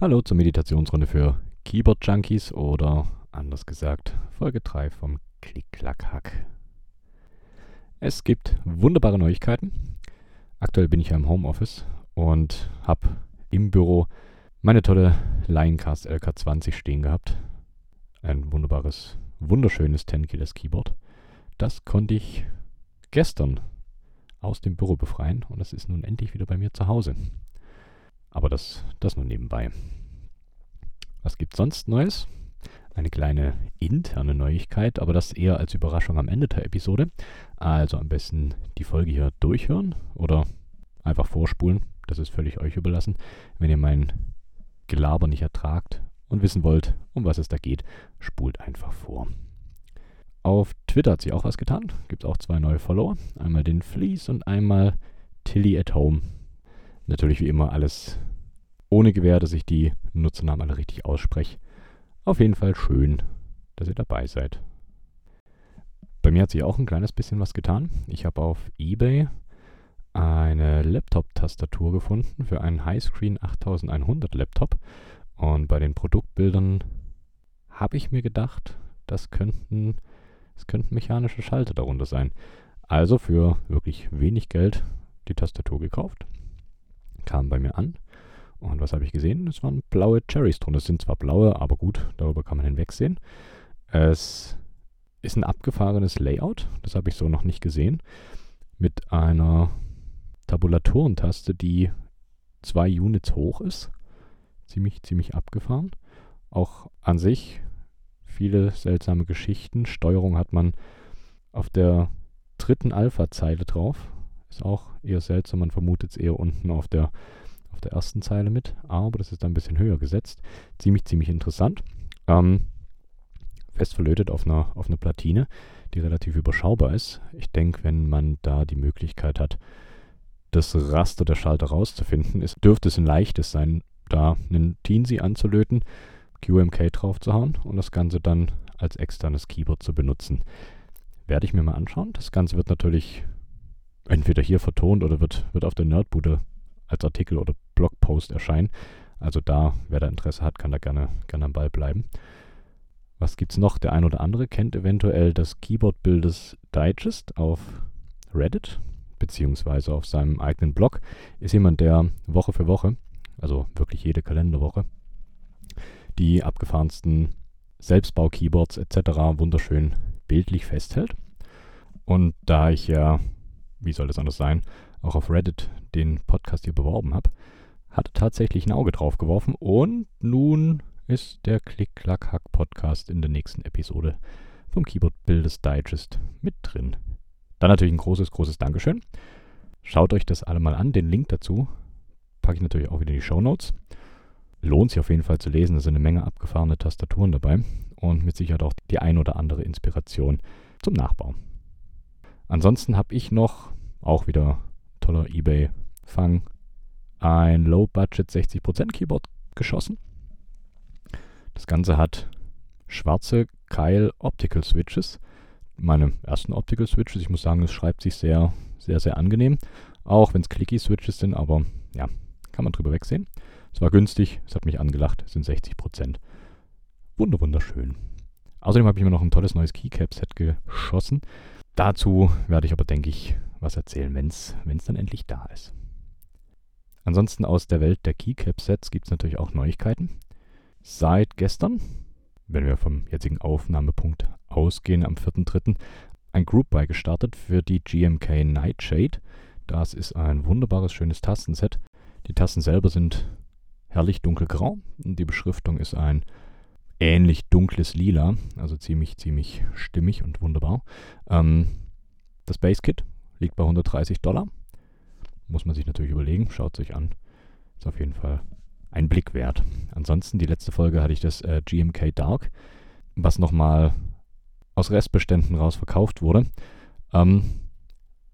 Hallo zur Meditationsrunde für Keyboard Junkies oder anders gesagt Folge 3 vom Klick-Klack-Hack. Es gibt wunderbare Neuigkeiten. Aktuell bin ich ja im Homeoffice und habe im Büro meine tolle Lioncast LK20 stehen gehabt. Ein wunderbares, wunderschönes 10 Keyless Keyboard. Das konnte ich gestern aus dem Büro befreien und es ist nun endlich wieder bei mir zu Hause. Aber das, das nur nebenbei. Was gibt's sonst Neues? Eine kleine interne Neuigkeit, aber das eher als Überraschung am Ende der Episode. Also am besten die Folge hier durchhören oder einfach vorspulen. Das ist völlig euch überlassen. Wenn ihr mein Gelaber nicht ertragt und wissen wollt, um was es da geht, spult einfach vor. Auf Twitter hat sich auch was getan. Gibt es auch zwei neue Follower. Einmal den Fleece und einmal Tilly at Home. Natürlich wie immer alles ohne Gewähr, dass ich die Nutzernamen alle richtig ausspreche. Auf jeden Fall schön, dass ihr dabei seid. Bei mir hat sich auch ein kleines bisschen was getan. Ich habe auf eBay eine Laptop-Tastatur gefunden für einen Highscreen 8100 Laptop. Und bei den Produktbildern habe ich mir gedacht, das könnten, das könnten mechanische Schalter darunter sein. Also für wirklich wenig Geld die Tastatur gekauft. Kam bei mir an. Und was habe ich gesehen? Es waren blaue Cherries drunter. Es sind zwar blaue, aber gut, darüber kann man hinwegsehen. Es ist ein abgefahrenes Layout. Das habe ich so noch nicht gesehen. Mit einer Tabulaturentaste, die zwei Units hoch ist. Ziemlich, ziemlich abgefahren. Auch an sich viele seltsame Geschichten. Steuerung hat man auf der dritten Alpha-Zeile drauf. Ist auch eher seltsam. Man vermutet es eher unten auf der, auf der ersten Zeile mit. Aber das ist ein bisschen höher gesetzt. Ziemlich, ziemlich interessant. Ähm, fest verlötet auf einer, auf einer Platine, die relativ überschaubar ist. Ich denke, wenn man da die Möglichkeit hat, das Raster der Schalter rauszufinden, ist, dürfte es ein leichtes sein, da einen Teensy anzulöten, QMK draufzuhauen und das Ganze dann als externes Keyboard zu benutzen. Werde ich mir mal anschauen. Das Ganze wird natürlich entweder hier vertont oder wird, wird auf der Nerdbude als Artikel oder Blogpost erscheinen. Also da, wer da Interesse hat, kann da gerne, gerne am Ball bleiben. Was gibt es noch? Der ein oder andere kennt eventuell das Keyboard Builders Digest auf Reddit beziehungsweise auf seinem eigenen Blog, ist jemand, der Woche für Woche, also wirklich jede Kalenderwoche, die abgefahrensten Selbstbau-Keyboards etc. wunderschön bildlich festhält. Und da ich ja, wie soll das anders sein, auch auf Reddit den Podcast hier beworben habe, hatte tatsächlich ein Auge drauf geworfen und nun ist der Klick-Klack-Hack-Podcast in der nächsten Episode vom Keyboard Builders Digest mit drin. Dann natürlich ein großes, großes Dankeschön. Schaut euch das alle mal an. Den Link dazu packe ich natürlich auch wieder in die Show Notes. Lohnt sich auf jeden Fall zu lesen. Da sind eine Menge abgefahrene Tastaturen dabei und mit Sicherheit auch die ein oder andere Inspiration zum Nachbau. Ansonsten habe ich noch, auch wieder toller eBay-Fang, ein Low-Budget 60% Keyboard geschossen. Das Ganze hat schwarze Keil Optical Switches meine ersten Optical Switches. Ich muss sagen, es schreibt sich sehr, sehr, sehr angenehm. Auch wenn es Clicky Switches sind, aber ja, kann man drüber wegsehen. Es war günstig, es hat mich angelacht, es sind 60%. Wunder, wunderschön. Außerdem habe ich mir noch ein tolles neues Keycap-Set geschossen. Dazu werde ich aber, denke ich, was erzählen, wenn es dann endlich da ist. Ansonsten aus der Welt der Keycap-Sets gibt es natürlich auch Neuigkeiten. Seit gestern, wenn wir vom jetzigen Aufnahmepunkt ausgehen, am 4.3. ein Group Buy gestartet für die GMK Nightshade. Das ist ein wunderbares, schönes Tastenset. Die Tasten selber sind herrlich dunkelgrau und die Beschriftung ist ein ähnlich dunkles Lila, also ziemlich, ziemlich stimmig und wunderbar. Ähm, das Base-Kit liegt bei 130 Dollar. Muss man sich natürlich überlegen, schaut sich an. Ist auf jeden Fall ein Blick wert. Ansonsten, die letzte Folge hatte ich das äh, GMK Dark, was nochmal aus Restbeständen raus verkauft wurde. Ähm,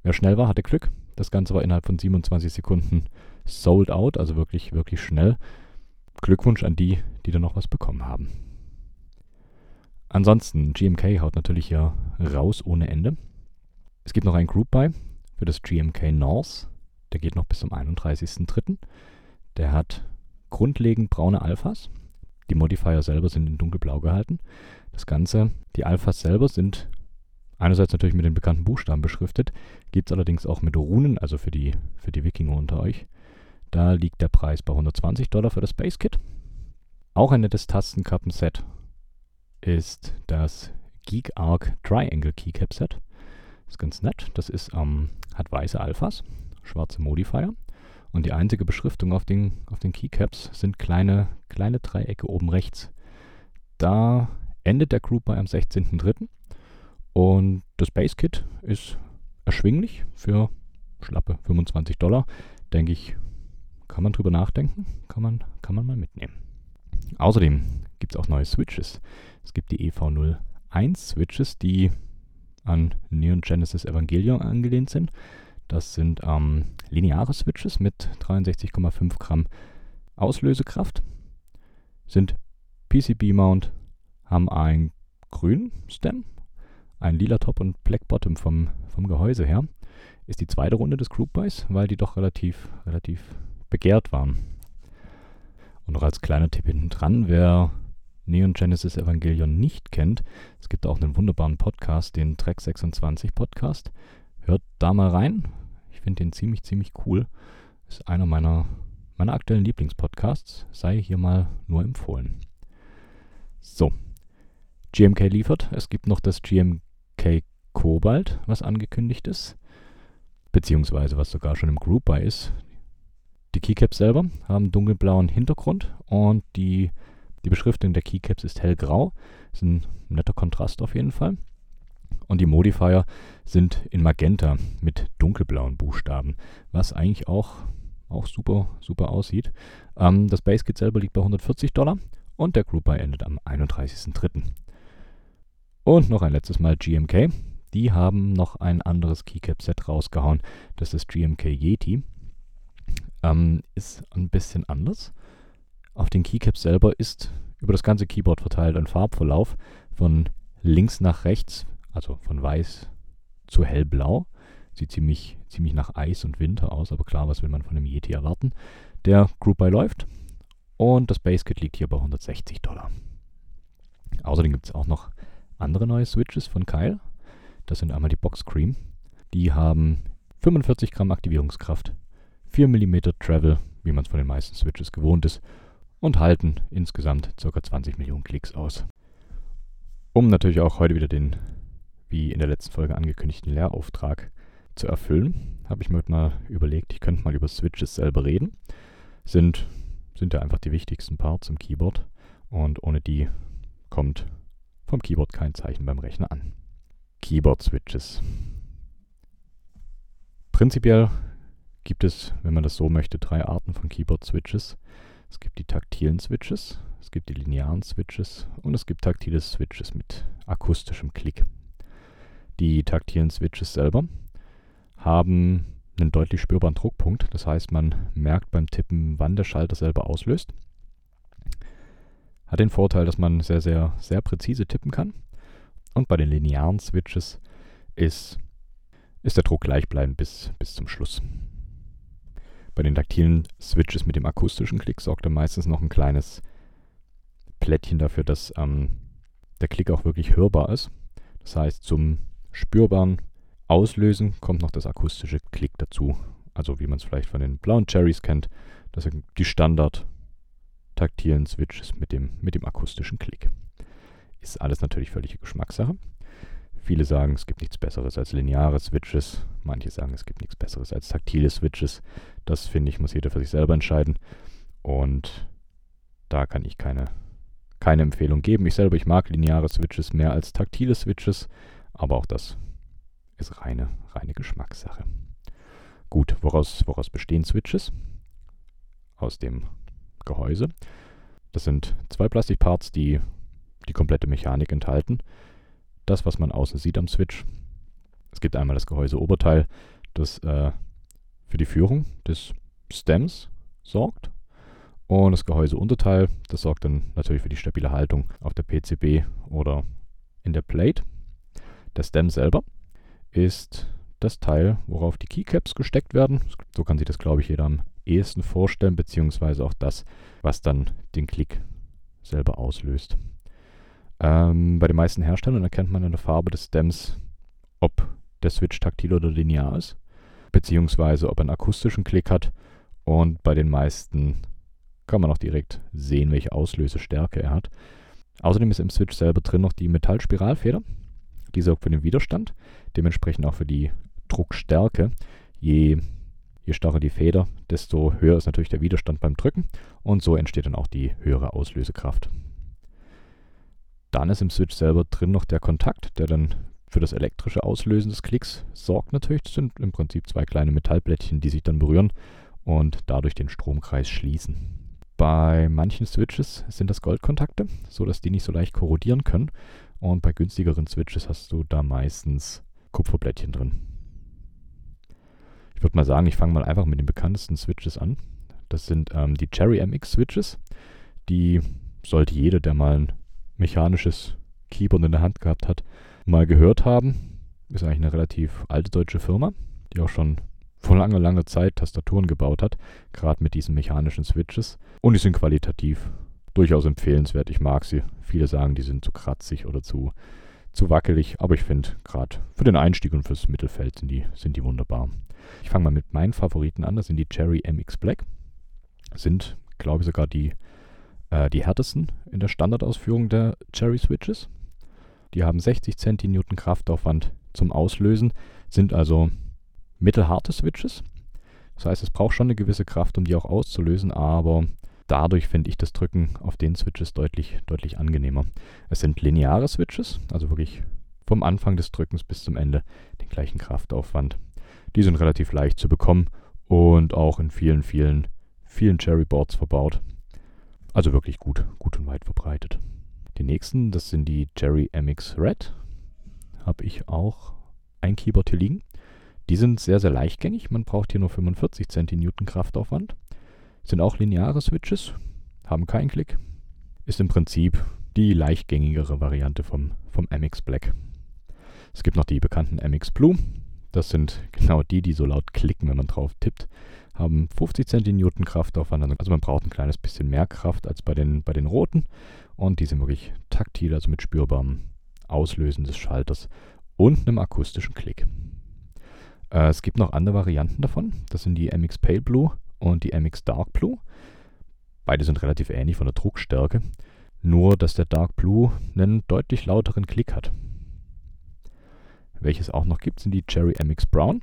wer schnell war, hatte Glück. Das Ganze war innerhalb von 27 Sekunden sold out, also wirklich, wirklich schnell. Glückwunsch an die, die da noch was bekommen haben. Ansonsten, GMK haut natürlich hier raus ohne Ende. Es gibt noch ein Group Buy für das GMK North. Der geht noch bis zum 31.03. Der hat grundlegend braune Alphas. Die Modifier selber sind in dunkelblau gehalten. Das Ganze, die Alphas selber sind einerseits natürlich mit den bekannten Buchstaben beschriftet, gibt es allerdings auch mit Runen, also für die, für die Wikinger unter euch. Da liegt der Preis bei 120 Dollar für das Base Kit. Auch ein nettes Tastenkappen-Set ist das Geek Arc Triangle Keycap Set. Ist ganz nett. Das ist, ähm, hat weiße Alphas, schwarze Modifier. Und die einzige Beschriftung auf den, auf den Keycaps sind kleine, kleine Dreiecke oben rechts. Da endet der Group bei am 16.03. Und das Base Kit ist erschwinglich für schlappe 25 Dollar. Denke ich, kann man drüber nachdenken, kann man, kann man mal mitnehmen. Außerdem gibt es auch neue Switches. Es gibt die EV01 Switches, die an Neon Genesis Evangelion angelehnt sind. Das sind ähm, lineare Switches mit 63,5 Gramm Auslösekraft, sind PCB-Mount, haben einen grünen Stem, ein lila Top und Black Bottom vom, vom Gehäuse her. Ist die zweite Runde des Group Buys, weil die doch relativ, relativ begehrt waren. Und noch als kleiner Tipp hinten dran, wer Neon Genesis Evangelion nicht kennt, es gibt auch einen wunderbaren Podcast, den Track 26 Podcast. Hört da mal rein. Ich finde den ziemlich, ziemlich cool. Ist einer meiner, meiner aktuellen Lieblingspodcasts. Sei hier mal nur empfohlen. So. GMK liefert. Es gibt noch das GMK Cobalt, was angekündigt ist. Beziehungsweise was sogar schon im Group Buy ist. Die Keycaps selber haben dunkelblauen Hintergrund und die, die Beschriftung der Keycaps ist hellgrau. Ist ein netter Kontrast auf jeden Fall. Und die Modifier sind in Magenta mit dunkelblauen Buchstaben, was eigentlich auch, auch super, super aussieht. Ähm, das Base-Kit selber liegt bei 140 Dollar und der Group Buy endet am 31.03. Und noch ein letztes Mal GMK. Die haben noch ein anderes Keycap-Set rausgehauen. Das ist GMK Yeti. Ähm, ist ein bisschen anders. Auf den Keycaps selber ist über das ganze Keyboard verteilt ein Farbverlauf von links nach rechts, also von weiß zu hellblau. Sieht ziemlich, ziemlich nach Eis und Winter aus, aber klar, was will man von einem Yeti erwarten? Der Group Buy läuft und das Basekit liegt hier bei 160 Dollar. Außerdem gibt es auch noch andere neue Switches von Kyle. Das sind einmal die Box Cream. Die haben 45 Gramm Aktivierungskraft, 4 mm Travel, wie man es von den meisten Switches gewohnt ist, und halten insgesamt ca. 20 Millionen Klicks aus. Um natürlich auch heute wieder den, wie in der letzten Folge angekündigten Lehrauftrag zu erfüllen, habe ich mir heute mal überlegt, ich könnte mal über Switches selber reden. Sind, sind ja einfach die wichtigsten Parts im Keyboard und ohne die kommt vom Keyboard kein Zeichen beim Rechner an. Keyboard Switches. Prinzipiell gibt es, wenn man das so möchte, drei Arten von Keyboard-Switches. Es gibt die taktilen Switches, es gibt die linearen Switches und es gibt taktile Switches mit akustischem Klick. Die taktilen Switches selber haben einen deutlich spürbaren Druckpunkt. Das heißt, man merkt beim Tippen, wann der Schalter selber auslöst. Hat den Vorteil, dass man sehr, sehr, sehr präzise tippen kann. Und bei den linearen Switches ist, ist der Druck gleichbleibend bis, bis zum Schluss. Bei den taktilen Switches mit dem akustischen Klick sorgt er meistens noch ein kleines Plättchen dafür, dass ähm, der Klick auch wirklich hörbar ist. Das heißt, zum spürbaren Auslösen kommt noch das akustische Klick dazu. Also wie man es vielleicht von den blauen Cherries kennt, das sind die Standard taktilen Switches mit dem, mit dem akustischen Klick. Ist alles natürlich völlige Geschmackssache. Viele sagen, es gibt nichts Besseres als lineare Switches. Manche sagen, es gibt nichts Besseres als taktile Switches. Das finde ich, muss jeder für sich selber entscheiden. Und da kann ich keine, keine Empfehlung geben. Ich selber, ich mag lineare Switches mehr als taktile Switches. Aber auch das ist reine, reine Geschmackssache. Gut, woraus, woraus bestehen Switches? Aus dem Gehäuse. Das sind zwei Plastikparts, die die komplette Mechanik enthalten das, was man außen sieht am Switch. Es gibt einmal das Gehäuseoberteil, das äh, für die Führung des Stems sorgt. Und das Gehäuseunterteil, das sorgt dann natürlich für die stabile Haltung auf der PCB oder in der Plate. Der Stem selber ist das Teil, worauf die Keycaps gesteckt werden. So kann sich das, glaube ich, jeder am ehesten vorstellen, beziehungsweise auch das, was dann den Klick selber auslöst. Ähm, bei den meisten Herstellern erkennt man an der Farbe des Stems, ob der Switch taktil oder linear ist, beziehungsweise ob er einen akustischen Klick hat. Und bei den meisten kann man auch direkt sehen, welche Auslösestärke er hat. Außerdem ist im Switch selber drin noch die Metallspiralfeder. Die sorgt für den Widerstand, dementsprechend auch für die Druckstärke. Je, je starrer die Feder, desto höher ist natürlich der Widerstand beim Drücken und so entsteht dann auch die höhere Auslösekraft. Dann ist im Switch selber drin noch der Kontakt, der dann für das elektrische Auslösen des Klicks sorgt natürlich. Das sind im Prinzip zwei kleine Metallblättchen, die sich dann berühren und dadurch den Stromkreis schließen. Bei manchen Switches sind das Goldkontakte, sodass die nicht so leicht korrodieren können. Und bei günstigeren Switches hast du da meistens Kupferblättchen drin. Ich würde mal sagen, ich fange mal einfach mit den bekanntesten Switches an. Das sind ähm, die Cherry MX Switches. Die sollte jeder, der mal ein mechanisches Keyboard in der Hand gehabt hat, mal gehört haben. Ist eigentlich eine relativ alte deutsche Firma, die auch schon vor langer, langer Zeit Tastaturen gebaut hat, gerade mit diesen mechanischen Switches. Und die sind qualitativ durchaus empfehlenswert. Ich mag sie. Viele sagen, die sind zu kratzig oder zu, zu wackelig, aber ich finde gerade für den Einstieg und fürs Mittelfeld sind die, sind die wunderbar. Ich fange mal mit meinen Favoriten an. Das sind die Cherry MX Black. Sind, glaube ich, sogar die, äh, die härtesten in der Standardausführung der Cherry Switches. Die haben 60 Centinewton Kraftaufwand zum Auslösen, sind also mittelharte Switches. Das heißt, es braucht schon eine gewisse Kraft, um die auch auszulösen, aber dadurch finde ich das Drücken auf den Switches deutlich, deutlich angenehmer. Es sind lineare Switches, also wirklich vom Anfang des Drückens bis zum Ende den gleichen Kraftaufwand. Die sind relativ leicht zu bekommen und auch in vielen, vielen, vielen Cherryboards verbaut. Also wirklich gut, gut und weit verbreitet. Die nächsten, das sind die Cherry MX Red. Habe ich auch ein Keyboard hier liegen. Die sind sehr, sehr leichtgängig. Man braucht hier nur 45 Centinewton Kraftaufwand. Sind auch lineare Switches, haben keinen Klick. Ist im Prinzip die leichtgängigere Variante vom, vom MX Black. Es gibt noch die bekannten MX Blue. Das sind genau die, die so laut klicken, wenn man drauf tippt. Haben 50 Centinewton Kraftaufwand. Also man braucht ein kleines bisschen mehr Kraft als bei den, bei den roten. Und die sind wirklich taktil, also mit spürbarem Auslösen des Schalters und einem akustischen Klick. Äh, es gibt noch andere Varianten davon. Das sind die MX Pale Blue und die MX Dark Blue. Beide sind relativ ähnlich von der Druckstärke. Nur, dass der Dark Blue einen deutlich lauteren Klick hat. Welches auch noch gibt, sind die Cherry MX Brown.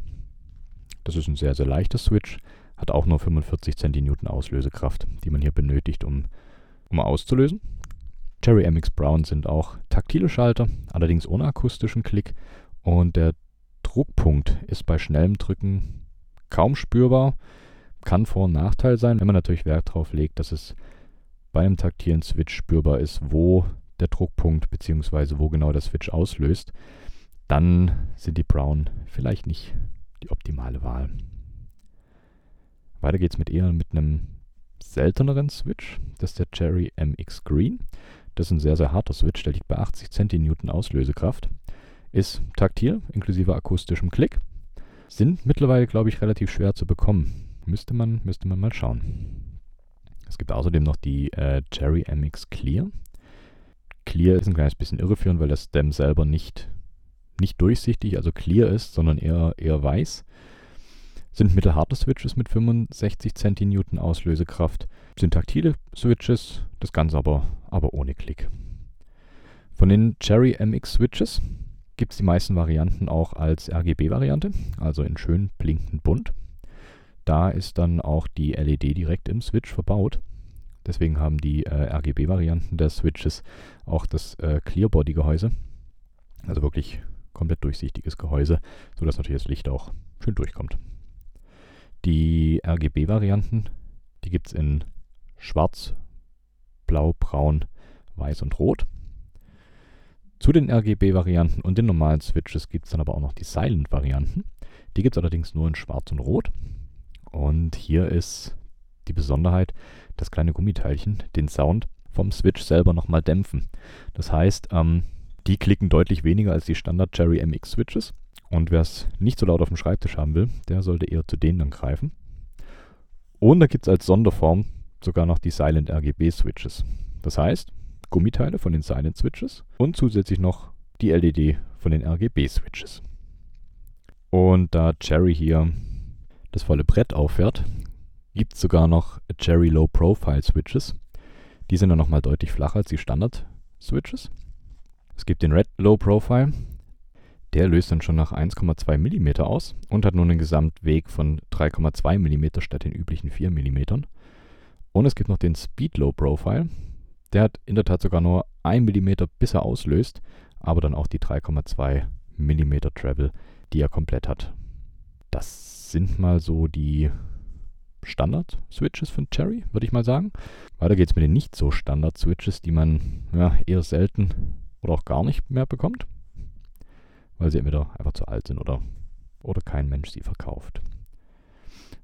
Das ist ein sehr, sehr leichter Switch. Hat auch nur 45 Centinewton Auslösekraft, die man hier benötigt, um, um auszulösen. Cherry MX Brown sind auch taktile Schalter, allerdings ohne akustischen Klick. Und der Druckpunkt ist bei schnellem Drücken kaum spürbar. Kann Vor- und Nachteil sein, wenn man natürlich Wert darauf legt, dass es bei einem taktilen Switch spürbar ist, wo der Druckpunkt bzw. wo genau der Switch auslöst. Dann sind die Brown vielleicht nicht die optimale Wahl. Weiter geht es mit eher mit einem selteneren Switch. Das ist der Cherry MX Green. Das ist ein sehr, sehr harter Switch. Der liegt bei 80 Centinewton Auslösekraft. Ist taktil, inklusive akustischem Klick. Sind mittlerweile, glaube ich, relativ schwer zu bekommen. Müsste man, müsste man mal schauen. Es gibt außerdem noch die äh, Cherry MX Clear. Clear ist ein kleines bisschen irreführend, weil das Stem selber nicht, nicht durchsichtig, also clear ist, sondern eher, eher weiß. Sind mittelharte Switches mit 65 Centinewton Auslösekraft. Sind taktile Switches, das Ganze aber, aber ohne Klick. Von den Cherry MX Switches gibt es die meisten Varianten auch als RGB-Variante, also in schön blinkend bunt. Da ist dann auch die LED direkt im Switch verbaut. Deswegen haben die äh, RGB-Varianten der Switches auch das äh, Clearbody-Gehäuse. Also wirklich komplett durchsichtiges Gehäuse, sodass natürlich das Licht auch schön durchkommt. Die RGB-Varianten, die gibt es in schwarz, blau, braun, weiß und rot. Zu den RGB-Varianten und den normalen Switches gibt es dann aber auch noch die Silent-Varianten. Die gibt es allerdings nur in Schwarz und Rot. Und hier ist die Besonderheit, dass kleine Gummiteilchen den Sound vom Switch selber nochmal dämpfen. Das heißt, ähm, die klicken deutlich weniger als die Standard Cherry MX Switches. Und wer es nicht so laut auf dem Schreibtisch haben will, der sollte eher zu denen dann greifen. Und da gibt es als Sonderform sogar noch die Silent RGB Switches. Das heißt, Gummiteile von den Silent Switches und zusätzlich noch die LED von den RGB Switches. Und da Cherry hier das volle Brett auffährt, gibt es sogar noch Cherry Low Profile Switches. Die sind dann nochmal deutlich flacher als die Standard Switches. Es gibt den Red Low Profile. Der löst dann schon nach 1,2 mm aus und hat nun einen Gesamtweg von 3,2 mm statt den üblichen 4 mm. Und es gibt noch den Speed Low Profile. Der hat in der Tat sogar nur 1 mm, bis er auslöst, aber dann auch die 3,2 mm Travel, die er komplett hat. Das sind mal so die Standard-Switches von Cherry, würde ich mal sagen. Weiter geht es mit den nicht so Standard-Switches, die man ja, eher selten oder auch gar nicht mehr bekommt, weil sie entweder einfach zu alt sind oder, oder kein Mensch sie verkauft.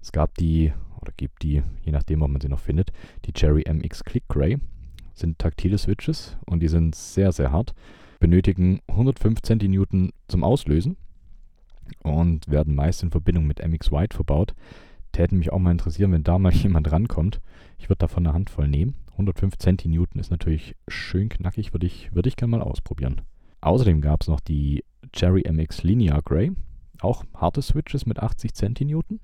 Es gab die, oder gibt die, je nachdem, ob man sie noch findet, die Cherry MX Click Gray. Sind taktile Switches und die sind sehr, sehr hart. Benötigen 105 Centinewton zum Auslösen und werden meist in Verbindung mit MX White verbaut. Täte mich auch mal interessieren, wenn da mal jemand rankommt. Ich würde davon eine Handvoll nehmen. 105 Centinewton ist natürlich schön knackig, würde ich, würd ich gerne mal ausprobieren. Außerdem gab es noch die Cherry MX Linear Gray. Auch harte Switches mit 80 Centinewton.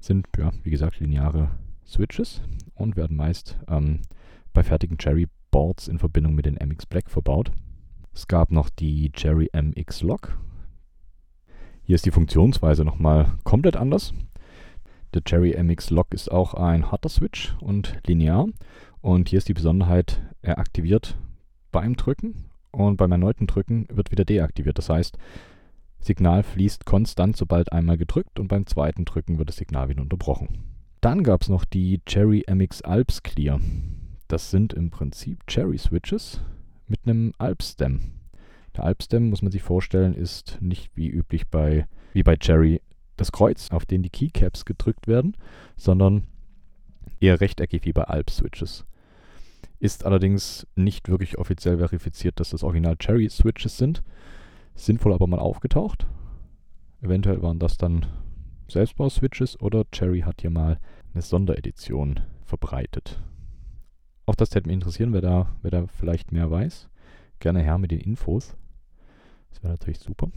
Sind, ja, wie gesagt, lineare Switches und werden meist ähm, bei fertigen Cherry Boards in Verbindung mit den MX Black verbaut. Es gab noch die Cherry MX Lock. Hier ist die Funktionsweise nochmal komplett anders. Der Cherry MX Lock ist auch ein harter Switch und linear. Und hier ist die Besonderheit, er aktiviert beim Drücken und beim erneuten Drücken wird wieder deaktiviert. Das heißt, Signal fließt konstant, sobald einmal gedrückt und beim zweiten Drücken wird das Signal wieder unterbrochen. Dann gab es noch die Cherry MX Alps Clear. Das sind im Prinzip Cherry Switches mit einem Alp-Stem. Der Alp-Stem, muss man sich vorstellen, ist nicht wie üblich bei, wie bei Cherry das Kreuz, auf dem die Keycaps gedrückt werden, sondern eher rechteckig wie bei Alp-Switches. Ist allerdings nicht wirklich offiziell verifiziert, dass das Original Cherry Switches sind. Wohl aber mal aufgetaucht. Eventuell waren das dann Selbstbau-Switches oder Cherry hat hier mal eine Sonderedition verbreitet. Auch das hätte mich interessieren, wer da, wer da vielleicht mehr weiß. Gerne her mit den Infos. Das wäre natürlich super.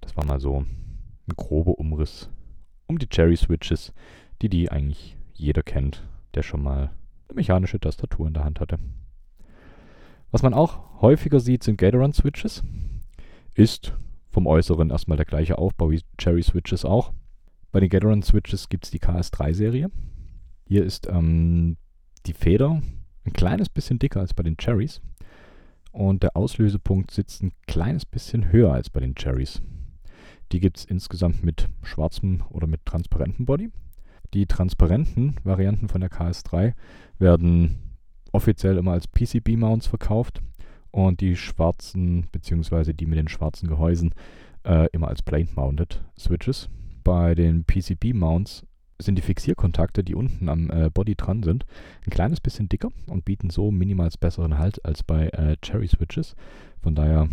Das war mal so ein grober Umriss um die Cherry Switches, die die eigentlich jeder kennt, der schon mal eine mechanische Tastatur in der Hand hatte. Was man auch häufiger sieht, sind Gatoran Switches. Ist vom Äußeren erstmal der gleiche Aufbau wie Cherry Switches auch. Bei den Gatoran Switches gibt es die KS3-Serie. Hier ist ähm, die Feder ein kleines bisschen dicker als bei den Cherries. Und der Auslösepunkt sitzt ein kleines bisschen höher als bei den Cherries. Die gibt es insgesamt mit schwarzem oder mit transparentem Body. Die transparenten Varianten von der KS3 werden offiziell immer als PCB-Mounts verkauft und die schwarzen bzw. die mit den schwarzen Gehäusen äh, immer als Plane-Mounted Switches. Bei den PCB-Mounts sind die Fixierkontakte, die unten am äh, Body dran sind, ein kleines bisschen dicker und bieten so minimals besseren Halt als bei äh, Cherry Switches. Von daher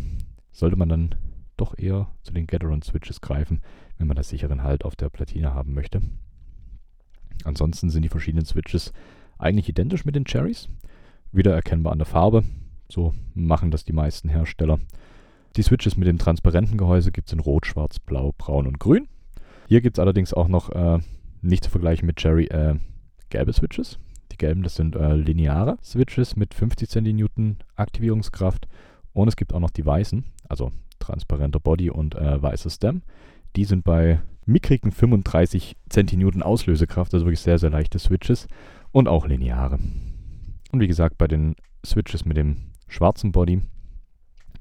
sollte man dann doch eher zu den Gateron Switches greifen, wenn man das sicheren Halt auf der Platine haben möchte. Ansonsten sind die verschiedenen Switches eigentlich identisch mit den Cherries. Wieder erkennbar an der Farbe. So machen das die meisten Hersteller. Die Switches mit dem transparenten Gehäuse gibt es in Rot, Schwarz, Blau, Braun und Grün. Hier gibt es allerdings auch noch äh, nicht zu vergleichen mit Cherry äh, gelbe Switches. Die gelben, das sind äh, lineare Switches mit 50 cN Aktivierungskraft. Und es gibt auch noch die weißen, also transparenter Body und äh, weißes Stem. Die sind bei mickrigen 35 cN Auslösekraft, also wirklich sehr, sehr leichte Switches und auch lineare. Und wie gesagt, bei den Switches mit dem schwarzen Body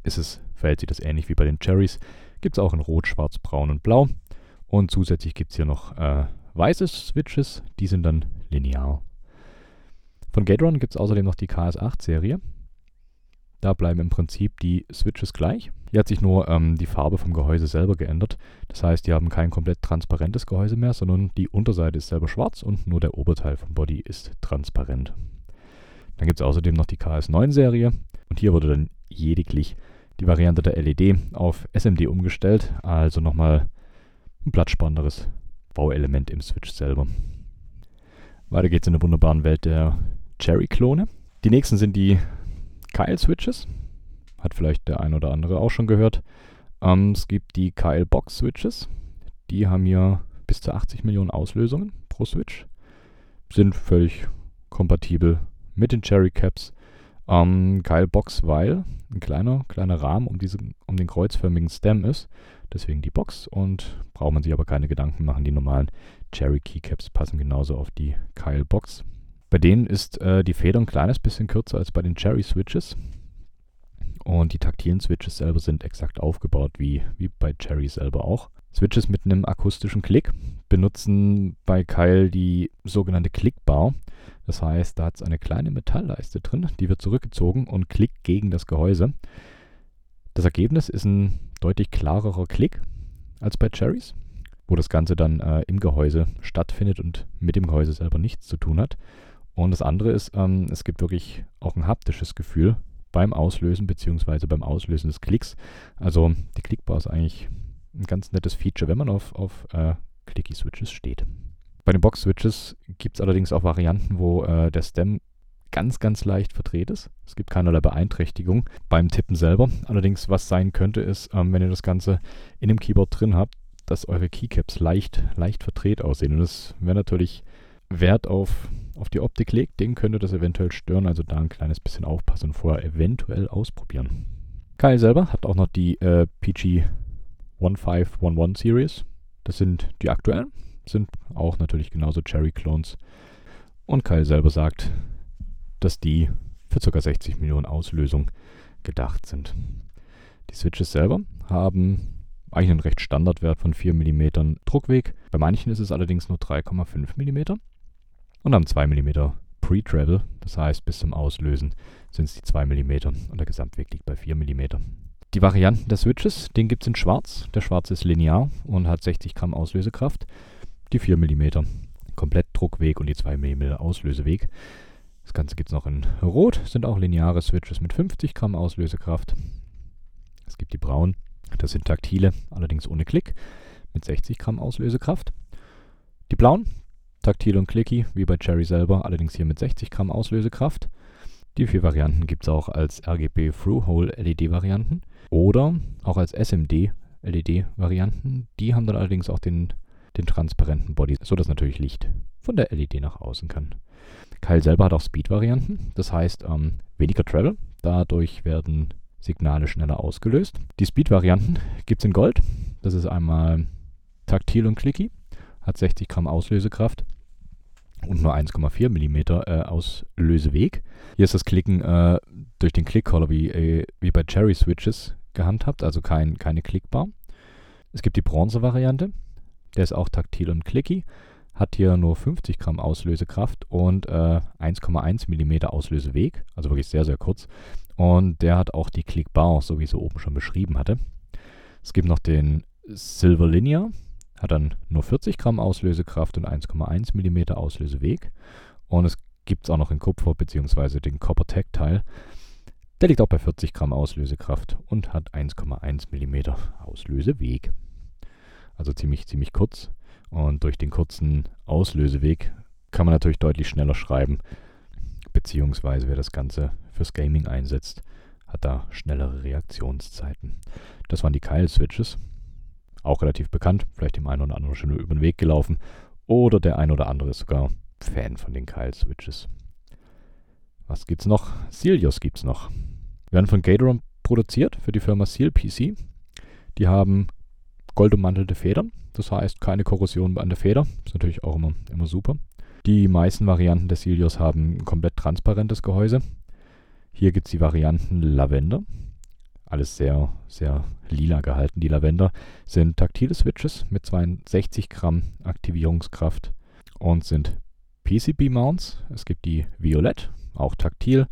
ist es, verhält sich das ähnlich wie bei den Cherries. Gibt es auch in Rot, Schwarz, Braun und Blau. Und zusätzlich gibt es hier noch äh, weiße Switches, die sind dann linear. Von Gateron gibt es außerdem noch die KS8-Serie. Da bleiben im Prinzip die Switches gleich. Hier hat sich nur ähm, die Farbe vom Gehäuse selber geändert. Das heißt, die haben kein komplett transparentes Gehäuse mehr, sondern die Unterseite ist selber schwarz und nur der Oberteil vom Body ist transparent. Dann gibt es außerdem noch die KS9-Serie und hier wurde dann lediglich die Variante der LED auf SMD umgestellt, also nochmal ein platzsparenderes Bauelement im Switch selber. Weiter geht's in der wunderbaren Welt der Cherry-Klone. Die nächsten sind die Kyle-Switches. Hat vielleicht der ein oder andere auch schon gehört. Ähm, es gibt die Kyle Box Switches. Die haben hier bis zu 80 Millionen Auslösungen pro Switch. Sind völlig kompatibel mit den Cherry Caps. Ähm, Kyle Box, weil ein kleiner, kleiner Rahmen um, diese, um den kreuzförmigen Stem ist. Deswegen die Box und braucht man sich aber keine Gedanken machen. Die normalen Cherry Keycaps passen genauso auf die Kyle Box. Bei denen ist äh, die Feder ein kleines bisschen kürzer als bei den Cherry Switches. Und die taktilen Switches selber sind exakt aufgebaut, wie, wie bei Cherry selber auch. Switches mit einem akustischen Klick benutzen bei Kyle die sogenannte Klickbar. Das heißt, da hat es eine kleine Metallleiste drin, die wird zurückgezogen und klickt gegen das Gehäuse. Das Ergebnis ist ein deutlich klarerer Klick als bei Cherries, wo das Ganze dann äh, im Gehäuse stattfindet und mit dem Gehäuse selber nichts zu tun hat. Und das andere ist, ähm, es gibt wirklich auch ein haptisches Gefühl beim Auslösen bzw. beim Auslösen des Klicks. Also die Klickbar ist eigentlich ein ganz nettes Feature, wenn man auf, auf äh, Clicky-Switches steht. Bei den Box-Switches gibt es allerdings auch Varianten, wo äh, der Stem ganz, ganz leicht verdreht ist. Es gibt keinerlei Beeinträchtigung beim Tippen selber. Allerdings, was sein könnte, ist, ähm, wenn ihr das Ganze in dem Keyboard drin habt, dass eure Keycaps leicht, leicht verdreht aussehen. Und das wäre natürlich Wert auf, auf die Optik legt, den könnte das eventuell stören. Also da ein kleines bisschen aufpassen und vorher eventuell ausprobieren. Kyle selber hat auch noch die äh, PG 1511 Series. Das sind die aktuellen. Sind auch natürlich genauso Cherry-Clones. Und Kyle selber sagt, dass die für ca. 60 Millionen Auslösung gedacht sind. Die Switches selber haben eigentlich einen recht Standardwert von 4 mm Druckweg. Bei manchen ist es allerdings nur 3,5 mm und haben 2 mm Pre-Travel, das heißt bis zum Auslösen sind es die 2 mm und der Gesamtweg liegt bei 4 mm. Die Varianten der Switches, den gibt es in schwarz. Der schwarze ist linear und hat 60 Gramm Auslösekraft. Die 4 mm Komplettdruckweg und die 2 mm Auslöseweg. Das Ganze gibt es noch in Rot, sind auch lineare Switches mit 50 Gramm Auslösekraft. Es gibt die braunen, das sind taktile, allerdings ohne Klick, mit 60 Gramm Auslösekraft. Die blauen, taktil und clicky, wie bei Cherry selber, allerdings hier mit 60 Gramm Auslösekraft. Die vier Varianten gibt es auch als RGB Through-Hole LED-Varianten oder auch als SMD LED-Varianten. Die haben dann allerdings auch den, den transparenten Body, sodass natürlich Licht von der LED nach außen kann. Kyle selber hat auch Speed-Varianten, das heißt ähm, weniger Travel. Dadurch werden Signale schneller ausgelöst. Die Speed-Varianten gibt es in Gold. Das ist einmal taktil und clicky, hat 60 Gramm Auslösekraft und nur 1,4 mm äh, Auslöseweg. Hier ist das Klicken äh, durch den Click-Collar wie, äh, wie bei Cherry Switches gehandhabt, also kein, keine Klickbar. Es gibt die Bronze-Variante, der ist auch taktil und clicky, hat hier nur 50 Gramm Auslösekraft und äh, 1,1 mm Auslöseweg, also wirklich sehr, sehr kurz. Und der hat auch die Clickbar, so wie ich es oben schon beschrieben hatte. Es gibt noch den Silver Linear, hat dann nur 40 Gramm Auslösekraft und 1,1 mm Auslöseweg. Und es gibt es auch noch in Kupfer bzw. den Copper Tech Teil. Der liegt auch bei 40 Gramm Auslösekraft und hat 1,1 mm Auslöseweg. Also ziemlich, ziemlich kurz. Und durch den kurzen Auslöseweg kann man natürlich deutlich schneller schreiben. Beziehungsweise wer das Ganze fürs Gaming einsetzt, hat da schnellere Reaktionszeiten. Das waren die Kyle-Switches. Auch relativ bekannt, vielleicht dem einen oder anderen schon über den Weg gelaufen. Oder der ein oder andere ist sogar Fan von den Kyle-Switches. Was gibt's noch? Celios gibt's noch. Werden von Gatoron produziert für die Firma Seal PC. Die haben goldummantelte Federn, das heißt keine Korrosion an der Feder. Ist natürlich auch immer, immer super. Die meisten Varianten des Celios haben komplett transparentes Gehäuse. Hier gibt es die Varianten Lavender. Alles sehr, sehr lila gehalten. Die Lavender sind taktile Switches mit 62 Gramm Aktivierungskraft und sind PCB-Mounts. Es gibt die Violett, auch taktil,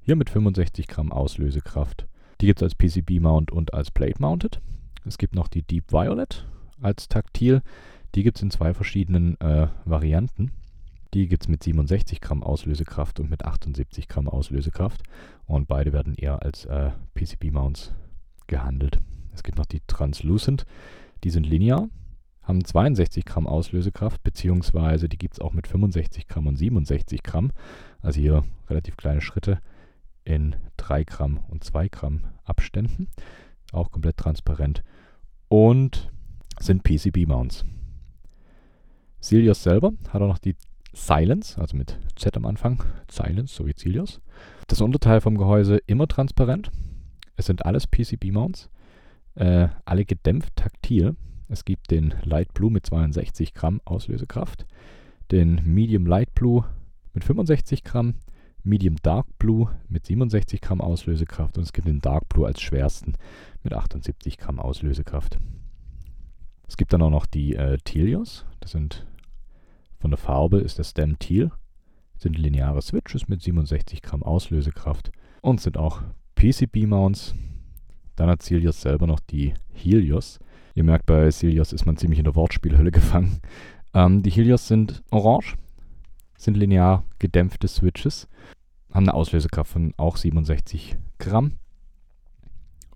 hier mit 65 Gramm Auslösekraft. Die gibt es als PCB-Mount und als Plate-Mounted. Es gibt noch die Deep Violet als taktil. Die gibt es in zwei verschiedenen äh, Varianten. Die gibt es mit 67 Gramm Auslösekraft und mit 78 Gramm Auslösekraft. Und beide werden eher als äh, PCB-Mounts gehandelt. Es gibt noch die Translucent. Die sind linear, haben 62 Gramm Auslösekraft, beziehungsweise die gibt es auch mit 65 Gramm und 67 Gramm. Also hier relativ kleine Schritte in 3 Gramm und 2 Gramm Abständen. Auch komplett transparent. Und sind PCB-Mounts. Cilios selber hat auch noch die Silence, also mit Z am Anfang, Silence, so wie Cilios. Das Unterteil vom Gehäuse immer transparent. Es sind alles PCB-Mounts, äh, alle gedämpft taktil. Es gibt den Light Blue mit 62 Gramm Auslösekraft, den Medium Light Blue mit 65 Gramm, Medium Dark Blue mit 67 Gramm Auslösekraft und es gibt den Dark Blue als schwersten mit 78 Gramm Auslösekraft. Es gibt dann auch noch die äh, Telios, das sind von der Farbe ist der Stem Teal, sind lineare Switches mit 67 Gramm Auslösekraft und sind auch PCB-Mounts. Dann hat Celios selber noch die Helios. Ihr merkt, bei Celios ist man ziemlich in der Wortspielhölle gefangen. Ähm, die Helios sind orange, sind linear gedämpfte Switches, haben eine Auslösekraft von auch 67 Gramm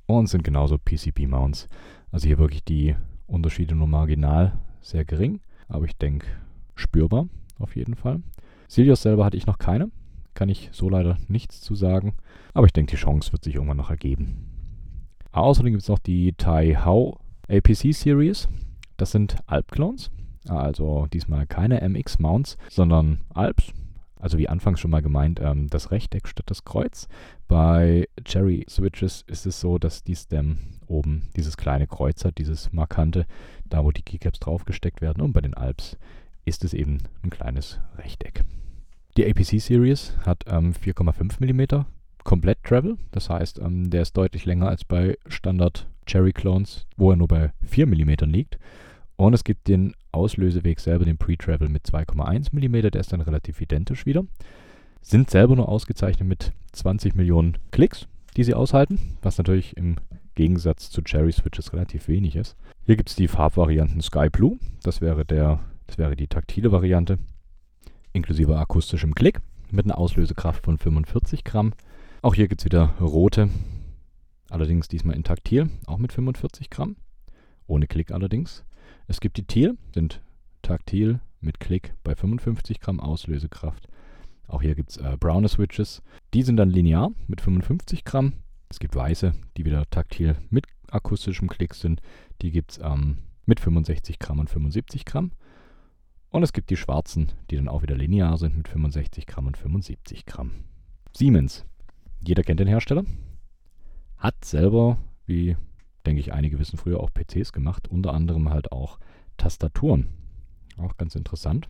und sind genauso PCB-Mounts. Also hier wirklich die Unterschiede nur marginal sehr gering, aber ich denke, spürbar, auf jeden Fall. Silius selber hatte ich noch keine. Kann ich so leider nichts zu sagen. Aber ich denke, die Chance wird sich irgendwann noch ergeben. Außerdem gibt es noch die Tai Hao APC Series. Das sind Alp-Clones. Also diesmal keine MX-Mounts, sondern Alps. Also wie anfangs schon mal gemeint, ähm, das Rechteck statt das Kreuz. Bei Cherry Switches ist es so, dass die Stem oben dieses kleine Kreuz hat, dieses markante, da wo die Keycaps draufgesteckt werden. Und bei den Alps ist es eben ein kleines Rechteck. Die APC Series hat ähm, 4,5 mm komplett Travel. Das heißt, ähm, der ist deutlich länger als bei Standard Cherry Clones, wo er nur bei 4 mm liegt. Und es gibt den Auslöseweg selber, den Pre-Travel mit 2,1 mm, der ist dann relativ identisch wieder. Sind selber nur ausgezeichnet mit 20 Millionen Klicks, die sie aushalten, was natürlich im Gegensatz zu Cherry Switches relativ wenig ist. Hier gibt es die Farbvarianten Sky Blue, das wäre der das wäre die taktile Variante, inklusive akustischem Klick mit einer Auslösekraft von 45 Gramm. Auch hier gibt es wieder rote, allerdings diesmal in taktil, auch mit 45 Gramm, ohne Klick allerdings. Es gibt die Thiel, sind taktil mit Klick bei 55 Gramm Auslösekraft. Auch hier gibt es äh, braune Switches. Die sind dann linear mit 55 Gramm. Es gibt weiße, die wieder taktil mit akustischem Klick sind. Die gibt es ähm, mit 65 Gramm und 75 Gramm. Und es gibt die schwarzen, die dann auch wieder linear sind mit 65 Gramm und 75 Gramm. Siemens. Jeder kennt den Hersteller. Hat selber, wie denke ich einige wissen, früher auch PCs gemacht. Unter anderem halt auch Tastaturen. Auch ganz interessant.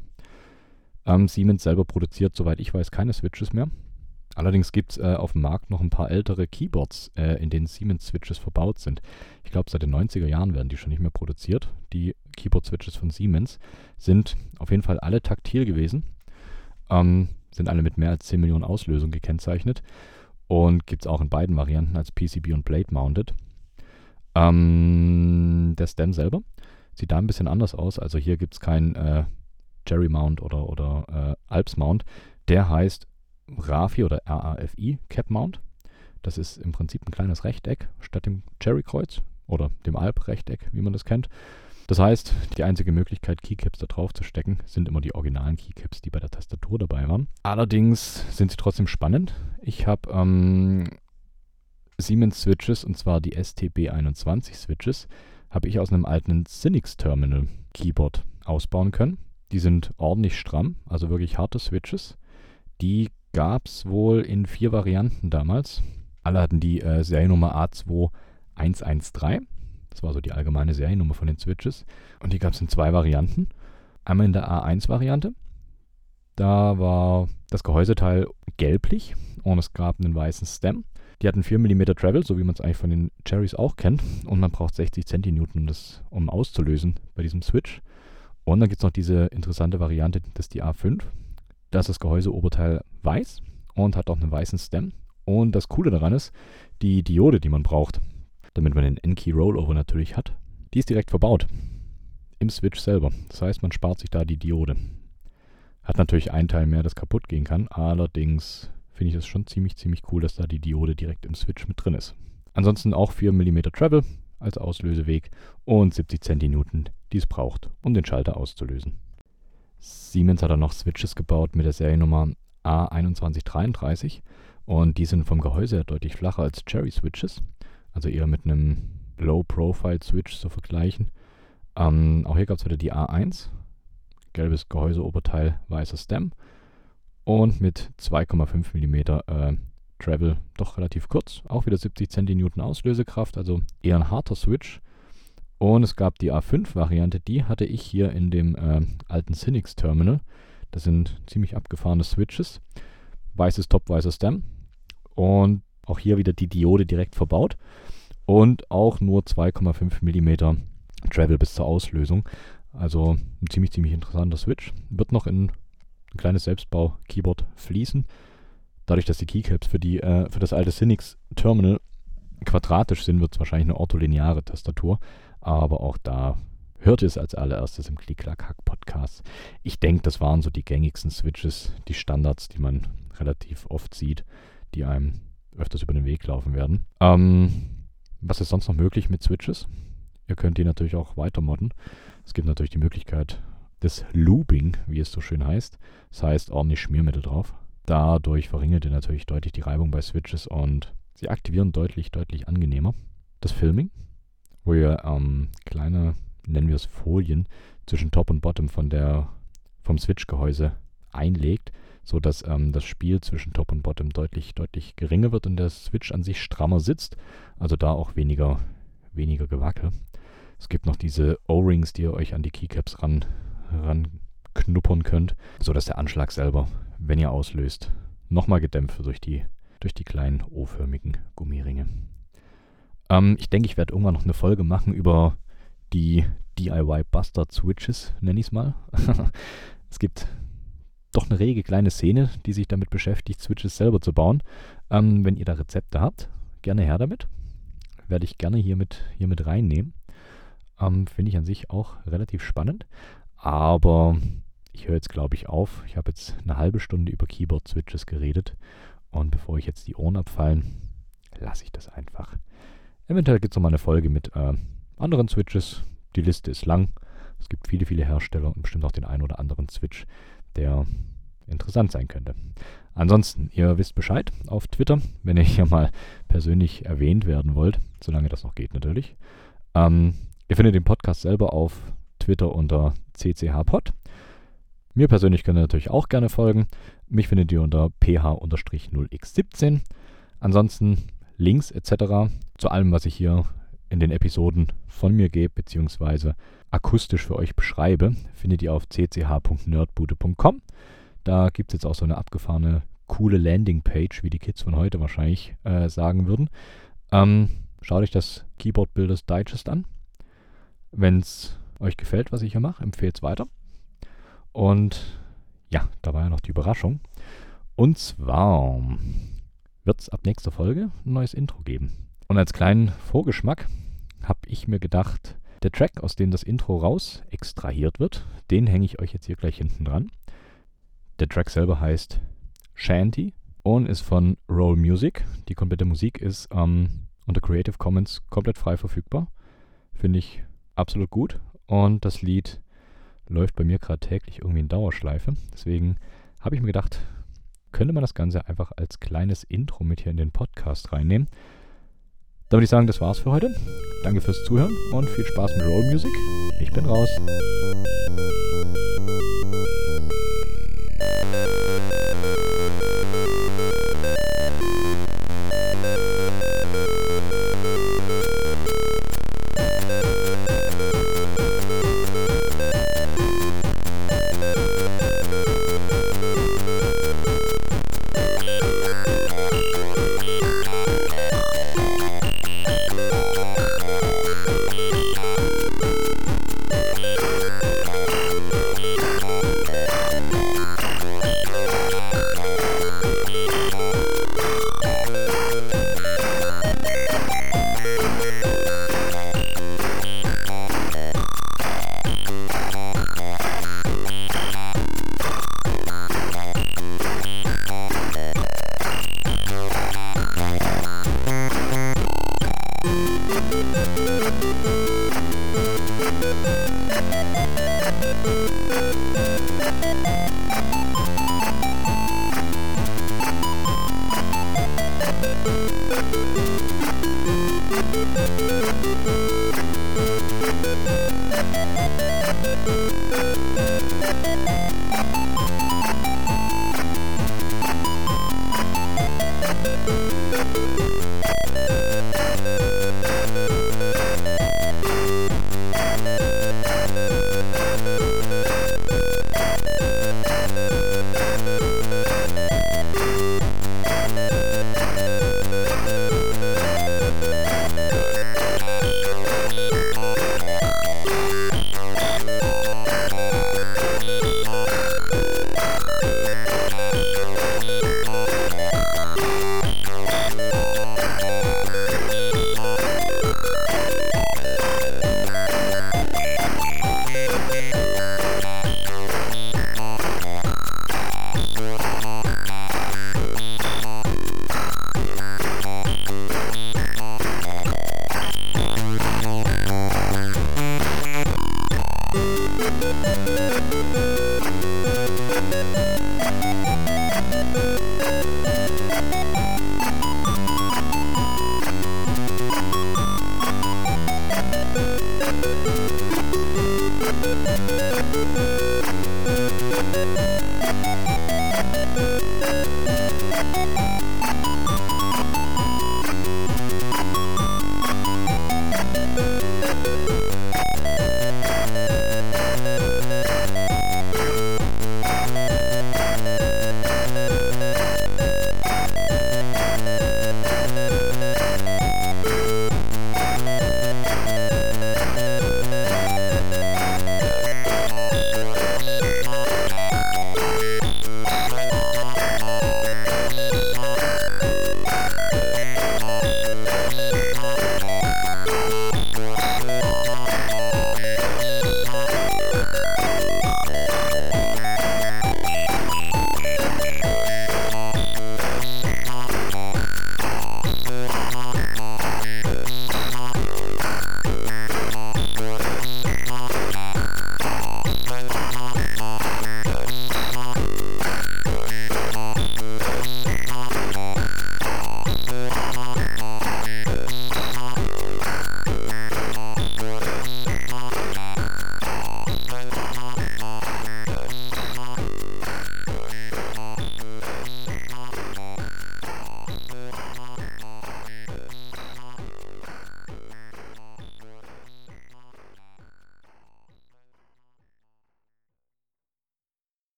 Ähm, Siemens selber produziert, soweit ich weiß, keine Switches mehr. Allerdings gibt es äh, auf dem Markt noch ein paar ältere Keyboards, äh, in denen Siemens-Switches verbaut sind. Ich glaube, seit den 90er Jahren werden die schon nicht mehr produziert. Die Keyboard-Switches von Siemens sind auf jeden Fall alle taktil gewesen. Ähm, sind alle mit mehr als 10 Millionen Auslösungen gekennzeichnet. Und gibt es auch in beiden Varianten als PCB und Blade mounted. Ähm, der Stem selber sieht da ein bisschen anders aus. Also hier gibt es kein äh, Jerry Mount oder, oder äh, Alps Mount. Der heißt RAFI oder RAFI Cap Mount. Das ist im Prinzip ein kleines Rechteck statt dem Cherry-Kreuz oder dem Alp-Rechteck, wie man das kennt. Das heißt, die einzige Möglichkeit, Keycaps da drauf zu stecken, sind immer die originalen Keycaps, die bei der Tastatur dabei waren. Allerdings sind sie trotzdem spannend. Ich habe ähm, Siemens Switches, und zwar die STB21 Switches, habe ich aus einem alten Cynix Terminal Keyboard ausbauen können. Die sind ordentlich stramm, also wirklich harte Switches. Die gab es wohl in vier Varianten damals. Alle hatten die äh, Seriennummer A2113. Das war so die allgemeine Seriennummer von den Switches. Und die gab es in zwei Varianten. Einmal in der A1-Variante. Da war das Gehäuseteil gelblich und es gab einen weißen Stem. Die hatten 4 mm Travel, so wie man es eigentlich von den Cherries auch kennt. Und man braucht 60 cm, um das um auszulösen bei diesem Switch. Und dann gibt es noch diese interessante Variante, das ist die A5. Da ist das Gehäuseoberteil weiß und hat auch einen weißen Stem. Und das Coole daran ist, die Diode, die man braucht, damit man den N-Key Rollover natürlich hat, die ist direkt verbaut. Im Switch selber. Das heißt, man spart sich da die Diode. Hat natürlich einen Teil mehr, das kaputt gehen kann. Allerdings finde ich es schon ziemlich, ziemlich cool, dass da die Diode direkt im Switch mit drin ist. Ansonsten auch 4 mm Travel, als Auslöseweg und 70 Zentiminuten, die es braucht, um den Schalter auszulösen. Siemens hat dann noch Switches gebaut mit der Seriennummer A2133 und die sind vom Gehäuse her deutlich flacher als Cherry Switches, also eher mit einem Low-Profile-Switch zu vergleichen. Ähm, auch hier gab es wieder die A1, gelbes Gehäuseoberteil, weißer Stem und mit 2,5 mm äh, Travel doch relativ kurz, auch wieder 70 cm Auslösekraft, also eher ein harter Switch. Und es gab die A5-Variante, die hatte ich hier in dem äh, alten Cynix Terminal. Das sind ziemlich abgefahrene Switches. Weißes Top, weißer Stem. Und auch hier wieder die Diode direkt verbaut. Und auch nur 2,5 mm Travel bis zur Auslösung. Also ein ziemlich, ziemlich interessanter Switch. Wird noch in ein kleines Selbstbau-Keyboard fließen. Dadurch, dass die Keycaps für, die, äh, für das alte Cynix Terminal quadratisch sind, wird es wahrscheinlich eine ortholineare Tastatur. Aber auch da hört ihr es als allererstes im Klick-Klack-Hack-Podcast. Ich denke, das waren so die gängigsten Switches, die Standards, die man relativ oft sieht, die einem öfters über den Weg laufen werden. Ähm, was ist sonst noch möglich mit Switches? Ihr könnt die natürlich auch weiter modden. Es gibt natürlich die Möglichkeit des Looping, wie es so schön heißt. Das heißt ordentlich Schmiermittel drauf. Dadurch verringert ihr natürlich deutlich die Reibung bei Switches und sie aktivieren deutlich, deutlich angenehmer. Das Filming, wo ihr ähm, kleine, nennen wir es Folien, zwischen Top und Bottom von der, vom Switch-Gehäuse einlegt, sodass ähm, das Spiel zwischen Top und Bottom deutlich, deutlich geringer wird und der Switch an sich strammer sitzt. Also da auch weniger, weniger Gewackel. Es gibt noch diese O-Rings, die ihr euch an die Keycaps ran, ranknuppern könnt, sodass der Anschlag selber, wenn ihr auslöst, nochmal gedämpft wird durch die, durch die kleinen O-förmigen Gummiringe. Ähm, ich denke, ich werde irgendwann noch eine Folge machen über die DIY Bastard Switches, nenne ich es mal. es gibt doch eine rege kleine Szene, die sich damit beschäftigt, Switches selber zu bauen. Ähm, wenn ihr da Rezepte habt, gerne her damit. Werde ich gerne hier mit, hier mit reinnehmen. Ähm, Finde ich an sich auch relativ spannend. Aber ich höre jetzt, glaube ich, auf. Ich habe jetzt eine halbe Stunde über Keyboard-Switches geredet. Und bevor ich jetzt die Ohren abfallen, lasse ich das einfach. Eventuell gibt es nochmal eine Folge mit äh, anderen Switches. Die Liste ist lang. Es gibt viele, viele Hersteller und bestimmt auch den einen oder anderen Switch, der interessant sein könnte. Ansonsten, ihr wisst Bescheid auf Twitter, wenn ihr hier mal persönlich erwähnt werden wollt, solange das noch geht natürlich. Ähm, ihr findet den Podcast selber auf Twitter unter cchpod. Mir persönlich könnt ihr natürlich auch gerne folgen. Mich findet ihr unter ph-0x17. Ansonsten Links etc. zu allem, was ich hier in den Episoden von mir gebe, beziehungsweise akustisch für euch beschreibe, findet ihr auf cch.nerdbude.com. Da gibt es jetzt auch so eine abgefahrene, coole Landingpage, wie die Kids von heute wahrscheinlich äh, sagen würden. Ähm, schaut euch das Keyboard Builders Digest an. Wenn es euch gefällt, was ich hier mache, empfehlt es weiter. Und ja, da war ja noch die Überraschung. Und zwar wird es ab nächster Folge ein neues Intro geben. Und als kleinen Vorgeschmack habe ich mir gedacht, der Track, aus dem das Intro raus extrahiert wird, den hänge ich euch jetzt hier gleich hinten dran. Der Track selber heißt Shanty und ist von Roll Music. Die komplette Musik ist ähm, unter Creative Commons komplett frei verfügbar. Finde ich absolut gut. Und das Lied läuft bei mir gerade täglich irgendwie in Dauerschleife. Deswegen habe ich mir gedacht, könnte man das Ganze einfach als kleines Intro mit hier in den Podcast reinnehmen. Da würde ich sagen, das war's für heute. Danke fürs Zuhören und viel Spaß mit Roll Music. Ich bin raus.